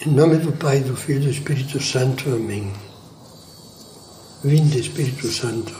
Em nome do Pai, do Filho e do Espírito Santo. Amém. Vinde, Espírito Santo,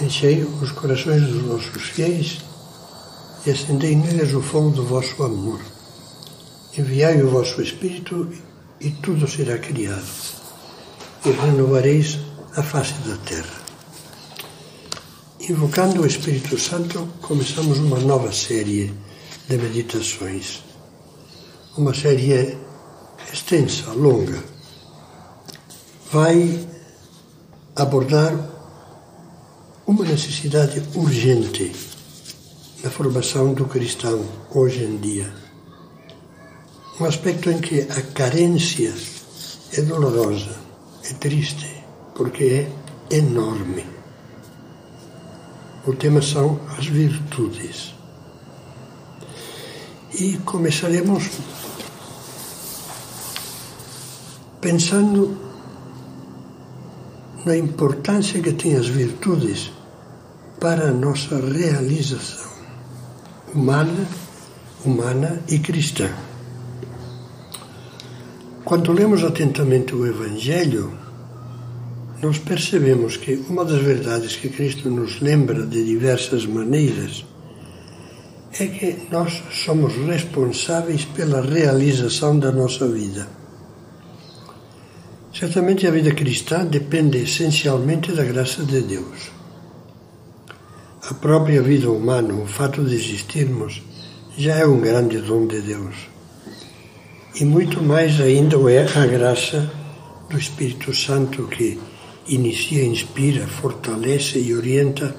enchei os corações dos vossos fiéis e acendei neles o fogo do vosso amor. Enviai o vosso Espírito e tudo será criado, e renovareis a face da terra. Invocando o Espírito Santo, começamos uma nova série de meditações. Uma série extensa, longa. Vai abordar uma necessidade urgente na formação do cristão hoje em dia. Um aspecto em que a carência é dolorosa, é triste, porque é enorme. O tema são as virtudes. E começaremos pensando na importância que têm as virtudes para a nossa realização humana, humana e cristã. Quando lemos atentamente o Evangelho, nós percebemos que uma das verdades que Cristo nos lembra de diversas maneiras é que nós somos responsáveis pela realização da nossa vida. Certamente a vida cristã depende essencialmente da graça de Deus. A própria vida humana, o fato de existirmos, já é um grande dom de Deus. E muito mais ainda é a graça do Espírito Santo que inicia, inspira, fortalece e orienta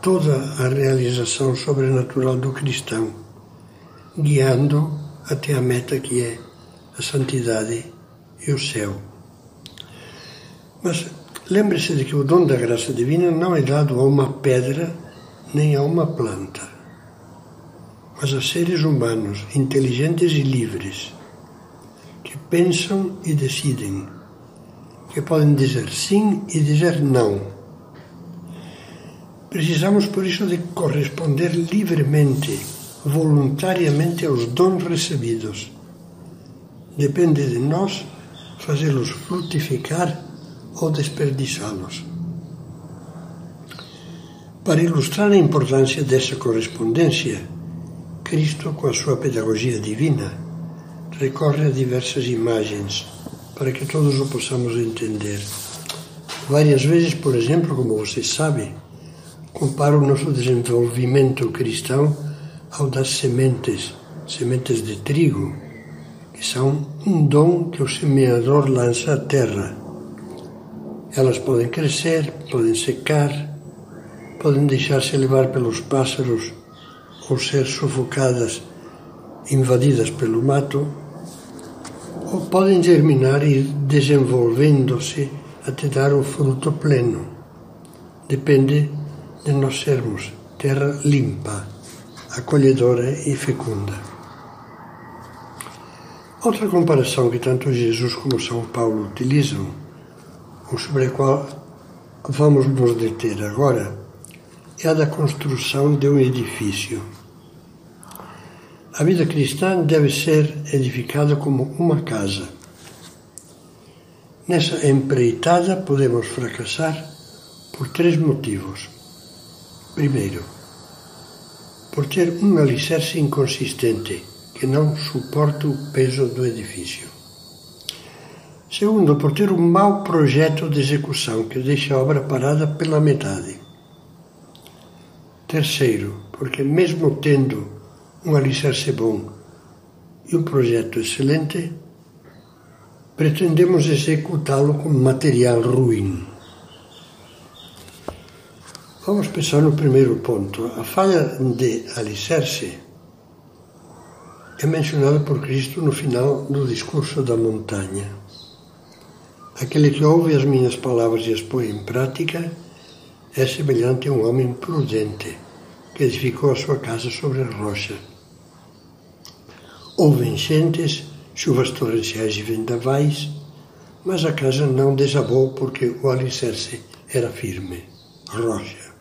toda a realização sobrenatural do cristão, guiando até a meta que é a santidade e o céu. Mas lembre-se de que o dom da graça divina não é dado a uma pedra nem a uma planta, mas a seres humanos inteligentes e livres, que pensam e decidem, que podem dizer sim e dizer não. Precisamos, por isso, de corresponder livremente, voluntariamente aos dons recebidos. Depende de nós fazê-los frutificar ou desperdiçá-los. Para ilustrar a importância dessa correspondência, Cristo, com a sua pedagogia divina, recorre a diversas imagens para que todos o possamos entender. Várias vezes, por exemplo, como você sabe, compara o nosso desenvolvimento cristão ao das sementes, sementes de trigo, que são um dom que o semeador lança à terra. Elas podem crescer, podem secar, podem deixar-se levar pelos pássaros ou ser sufocadas, invadidas pelo mato, ou podem germinar e ir desenvolvendo-se até dar o fruto pleno. Depende de nós sermos terra limpa, acolhedora e fecunda. Outra comparação que tanto Jesus como São Paulo utilizam, sobre a qual vamos nos deter agora, é a da construção de um edifício. A vida cristã deve ser edificada como uma casa. Nessa empreitada podemos fracassar por três motivos. Primeiro, por ter um alicerce inconsistente que não suporta o peso do edifício. Segundo, por ter um mau projeto de execução que deixa a obra parada pela metade. Terceiro, porque mesmo tendo um alicerce bom e um projeto excelente, pretendemos executá-lo com material ruim. Vamos pensar no primeiro ponto. A falha de alicerce é mencionada por Cristo no final do discurso da montanha. Aquele que ouve as minhas palavras e as põe em prática é semelhante a um homem prudente que edificou a sua casa sobre a rocha. Houve enchentes, chuvas torrenciais e vendavais, mas a casa não desabou porque o alicerce era firme, rocha.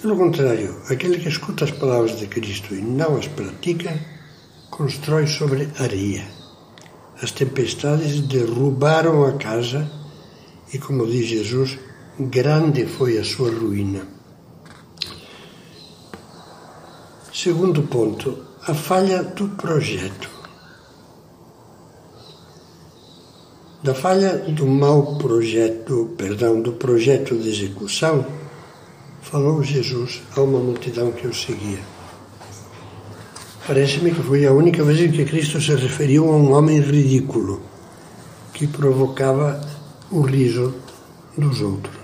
Pelo contrário, aquele que escuta as palavras de Cristo e não as pratica, constrói sobre areia. As tempestades derrubaram a casa e, como diz Jesus, grande foi a sua ruína. Segundo ponto, a falha do projeto. Da falha do mau projeto, perdão, do projeto de execução, falou Jesus a uma multidão que o seguia. Parece-me que foi a única vez em que Cristo se referiu a um homem ridículo, que provocava o riso dos outros.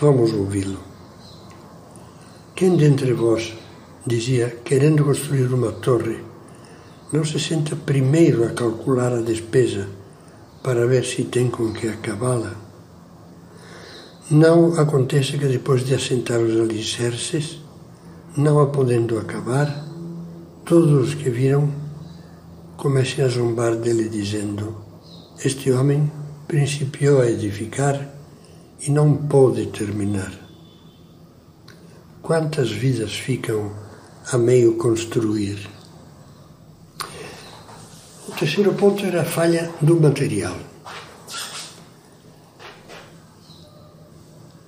Vamos ouvi-lo. Quem dentre vós, dizia, querendo construir uma torre, não se senta primeiro a calcular a despesa para ver se tem com que acabá-la? Não acontece que depois de assentar os alicerces, não a podendo acabar, todos os que viram comecem a zombar dele, dizendo: Este homem principiou a edificar e não pôde terminar. Quantas vidas ficam a meio construir? O terceiro ponto era a falha do material.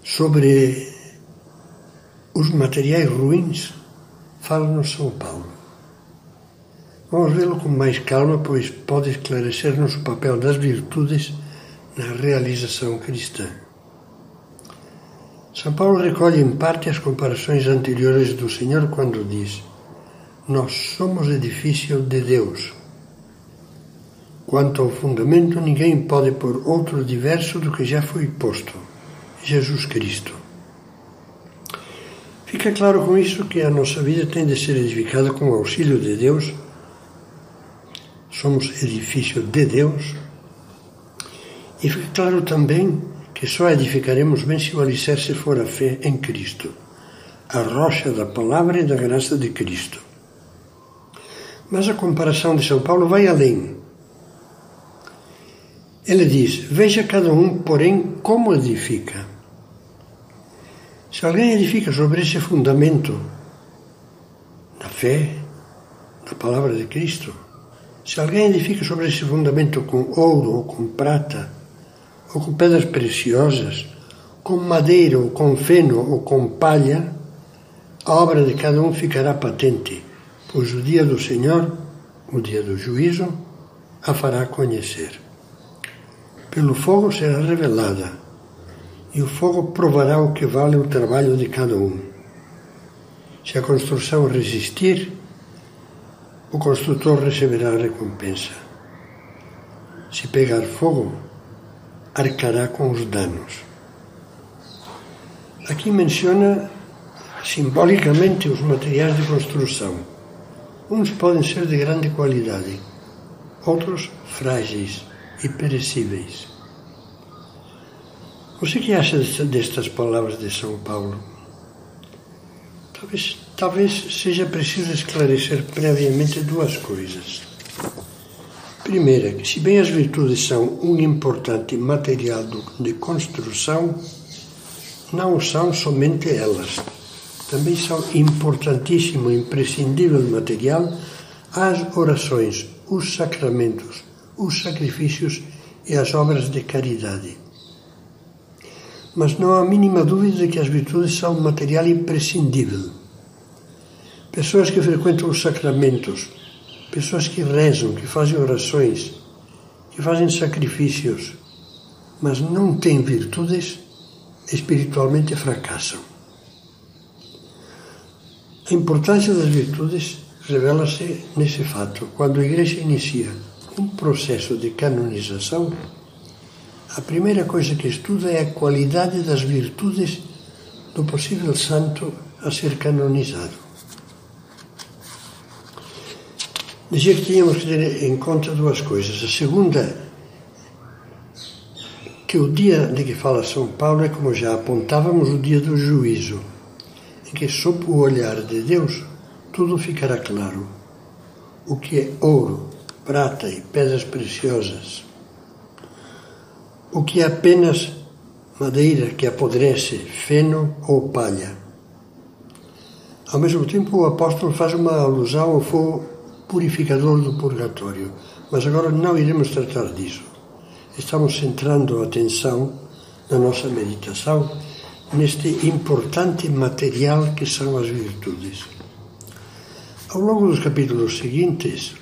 Sobre os materiais ruins, fala no São Paulo. Vamos vê-lo com mais calma, pois pode esclarecer-nos o papel das virtudes na realização cristã. São Paulo recolhe em parte as comparações anteriores do Senhor quando diz: Nós somos edifício de Deus. Quanto ao fundamento, ninguém pode pôr outro diverso do que já foi posto: Jesus Cristo. Fica claro com isso que a nossa vida tem de ser edificada com o auxílio de Deus. Somos edifício de Deus. E fica claro também que só edificaremos bem se o alicerce for a fé em Cristo, a rocha da palavra e da graça de Cristo. Mas a comparação de São Paulo vai além. Ele diz: Veja cada um, porém, como edifica. Se alguém edifica sobre esse fundamento da fé, da palavra de Cristo, se alguém edifica sobre esse fundamento com ouro ou com prata, ou com pedras preciosas, com madeira ou com feno ou com palha, a obra de cada um ficará patente, pois o dia do Senhor, o dia do juízo, a fará conhecer. Pelo fogo será revelada, e o fogo provará o que vale o trabalho de cada um. Se a construção resistir, o construtor receberá a recompensa. Se pegar fogo, arcará com os danos. Aqui menciona simbolicamente os materiais de construção. Uns podem ser de grande qualidade, outros frágeis e perecíveis. Você que acha destas palavras de São Paulo? Talvez, talvez seja preciso esclarecer previamente duas coisas. Primeira, que se bem as virtudes são um importante material de construção, não são somente elas. Também são importantíssimo, imprescindível material as orações, os sacramentos, os sacrifícios e as obras de caridade. Mas não há mínima dúvida de que as virtudes são um material imprescindível. Pessoas que frequentam os sacramentos, Pessoas que rezam, que fazem orações, que fazem sacrifícios, mas não têm virtudes, espiritualmente fracassam. A importância das virtudes revela-se nesse fato. Quando a Igreja inicia um processo de canonização, a primeira coisa que estuda é a qualidade das virtudes do possível santo a ser canonizado. Dizia que tínhamos que ter em conta duas coisas. A segunda, que o dia de que fala São Paulo é como já apontávamos o dia do juízo, em que sob o olhar de Deus tudo ficará claro. O que é ouro, prata e pedras preciosas. O que é apenas madeira que apodrece, feno ou palha. Ao mesmo tempo, o apóstolo faz uma alusão ao fogo purificador do purgatório, Mas agora não iremos tratar disso. Estamos centrando a atenção na nossa meditação neste importante material que são as virtudes. Ao longo dos capítulos seguintes,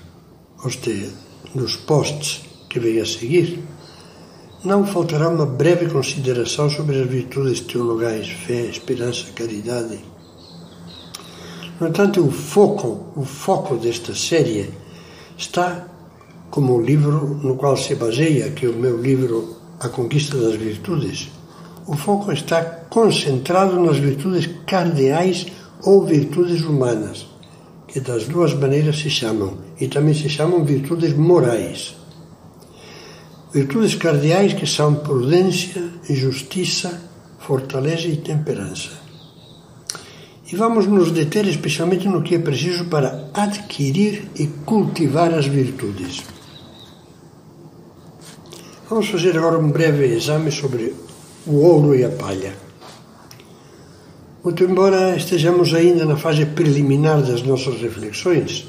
este, nos posts que vem a seguir, não faltará uma breve consideração sobre as virtudes teologais, fé, esperança, caridade. No entanto, o foco, o foco desta série está como o livro no qual se baseia, que é o meu livro A Conquista das Virtudes. O foco está concentrado nas virtudes cardeais ou virtudes humanas, que das duas maneiras se chamam, e também se chamam virtudes morais. Virtudes cardeais que são prudência, justiça, fortaleza e temperança. E vamos nos deter especialmente no que é preciso para adquirir e cultivar as virtudes. Vamos fazer agora um breve exame sobre o ouro e a palha. Muito embora estejamos ainda na fase preliminar das nossas reflexões,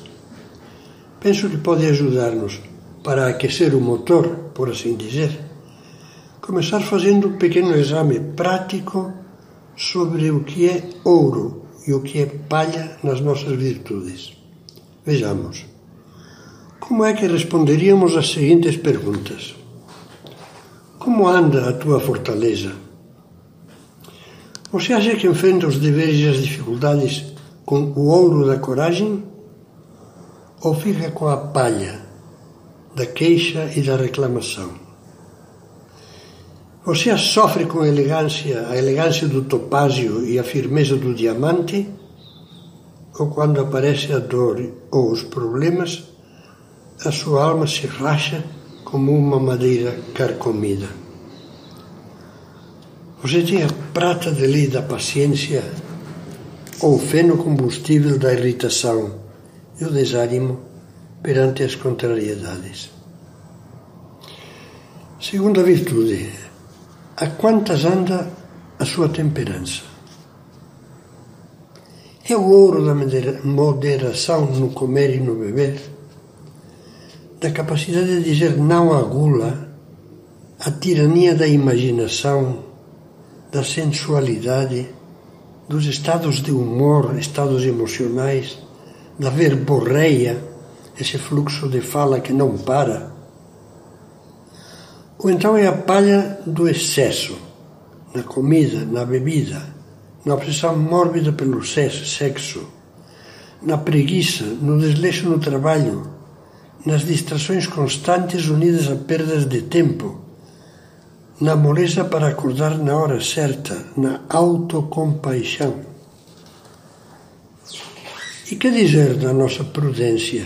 penso que pode ajudar-nos para aquecer o motor, por assim dizer, começar fazendo um pequeno exame prático sobre o que é ouro e o que é palha nas nossas virtudes. Vejamos. Como é que responderíamos às seguintes perguntas? Como anda a tua fortaleza? Você acha que enfrenta os deveres e as dificuldades com o ouro da coragem? Ou fica com a palha da queixa e da reclamação? Você sofre com elegância, a elegância do topázio e a firmeza do diamante? Ou quando aparece a dor ou os problemas, a sua alma se racha como uma madeira carcomida. Você tem a prata de lei da paciência ou o feno combustível da irritação e o desânimo perante as contrariedades. Segunda virtude, a quantas anda a sua temperança? É o ouro da moderação no comer e no beber? da capacidade de dizer não à gula, à tirania da imaginação, da sensualidade, dos estados de humor, estados emocionais, da verborreia, esse fluxo de fala que não para. Ou então é a palha do excesso, na comida, na bebida, na obsessão mórbida pelo sexo, na preguiça, no desleixo no trabalho, nas distrações constantes unidas a perdas de tempo, na moleza para acordar na hora certa, na autocompaixão. E que dizer da nossa prudência?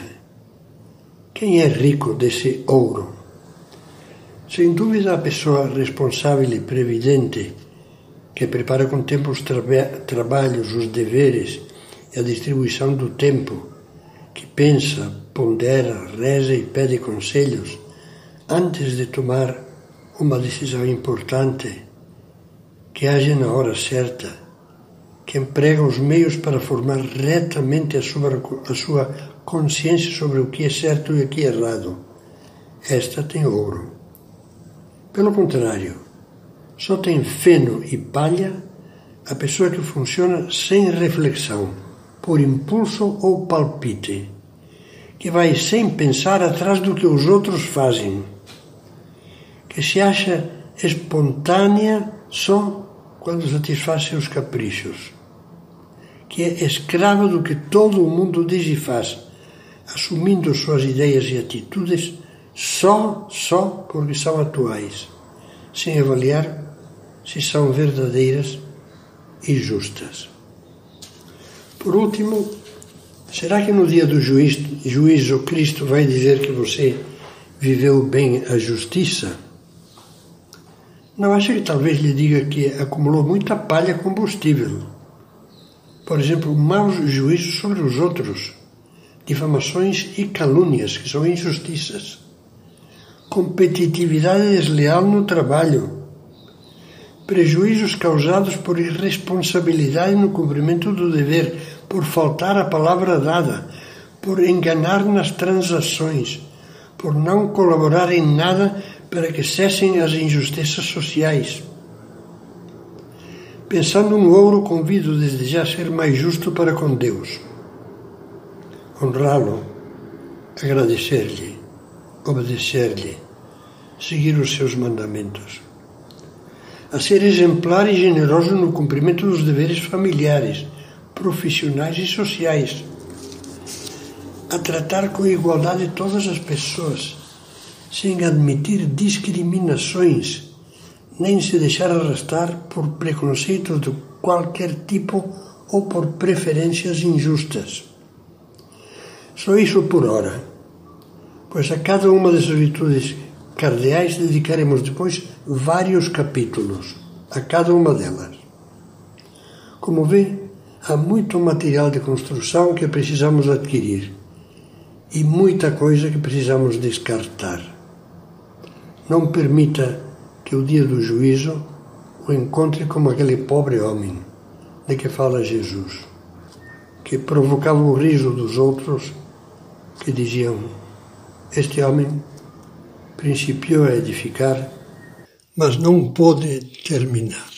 Quem é rico desse ouro? Sem dúvida, a pessoa responsável e previdente que prepara com tempo os traba trabalhos, os deveres e a distribuição do tempo que pensa, pondera, reza e pede conselhos antes de tomar uma decisão importante, que age na hora certa, que emprega os meios para formar retamente a sua, a sua consciência sobre o que é certo e o que é errado. Esta tem ouro. Pelo contrário, só tem feno e palha a pessoa que funciona sem reflexão por impulso ou palpite, que vai sem pensar atrás do que os outros fazem, que se acha espontânea só quando satisfaz seus caprichos, que é escrava do que todo o mundo diz e faz, assumindo suas ideias e atitudes só, só porque são atuais, sem avaliar se são verdadeiras e justas. Por último, será que no dia do juízo, juízo Cristo vai dizer que você viveu bem a justiça? Não acha que talvez lhe diga que acumulou muita palha combustível? Por exemplo, maus juízos sobre os outros, difamações e calúnias, que são injustiças, competitividade desleal no trabalho, prejuízos causados por irresponsabilidade no cumprimento do dever, por faltar a palavra dada, por enganar nas transações, por não colaborar em nada para que cessem as injustiças sociais. Pensando no ouro, convido desde já a ser mais justo para com Deus, honrá-lo, agradecer-lhe, obedecer-lhe, seguir os seus mandamentos, a ser exemplar e generoso no cumprimento dos deveres familiares, profissionais e sociais, a tratar com igualdade todas as pessoas, sem admitir discriminações nem se deixar arrastar por preconceitos de qualquer tipo ou por preferências injustas. Só isso por hora, pois a cada uma dessas virtudes cardeais dedicaremos depois vários capítulos, a cada uma delas. Como vê, há muito material de construção que precisamos adquirir e muita coisa que precisamos descartar. Não permita que o dia do juízo o encontre como aquele pobre homem de que fala Jesus, que provocava o riso dos outros que diziam: Este homem principiou a edificar, mas não pôde terminar.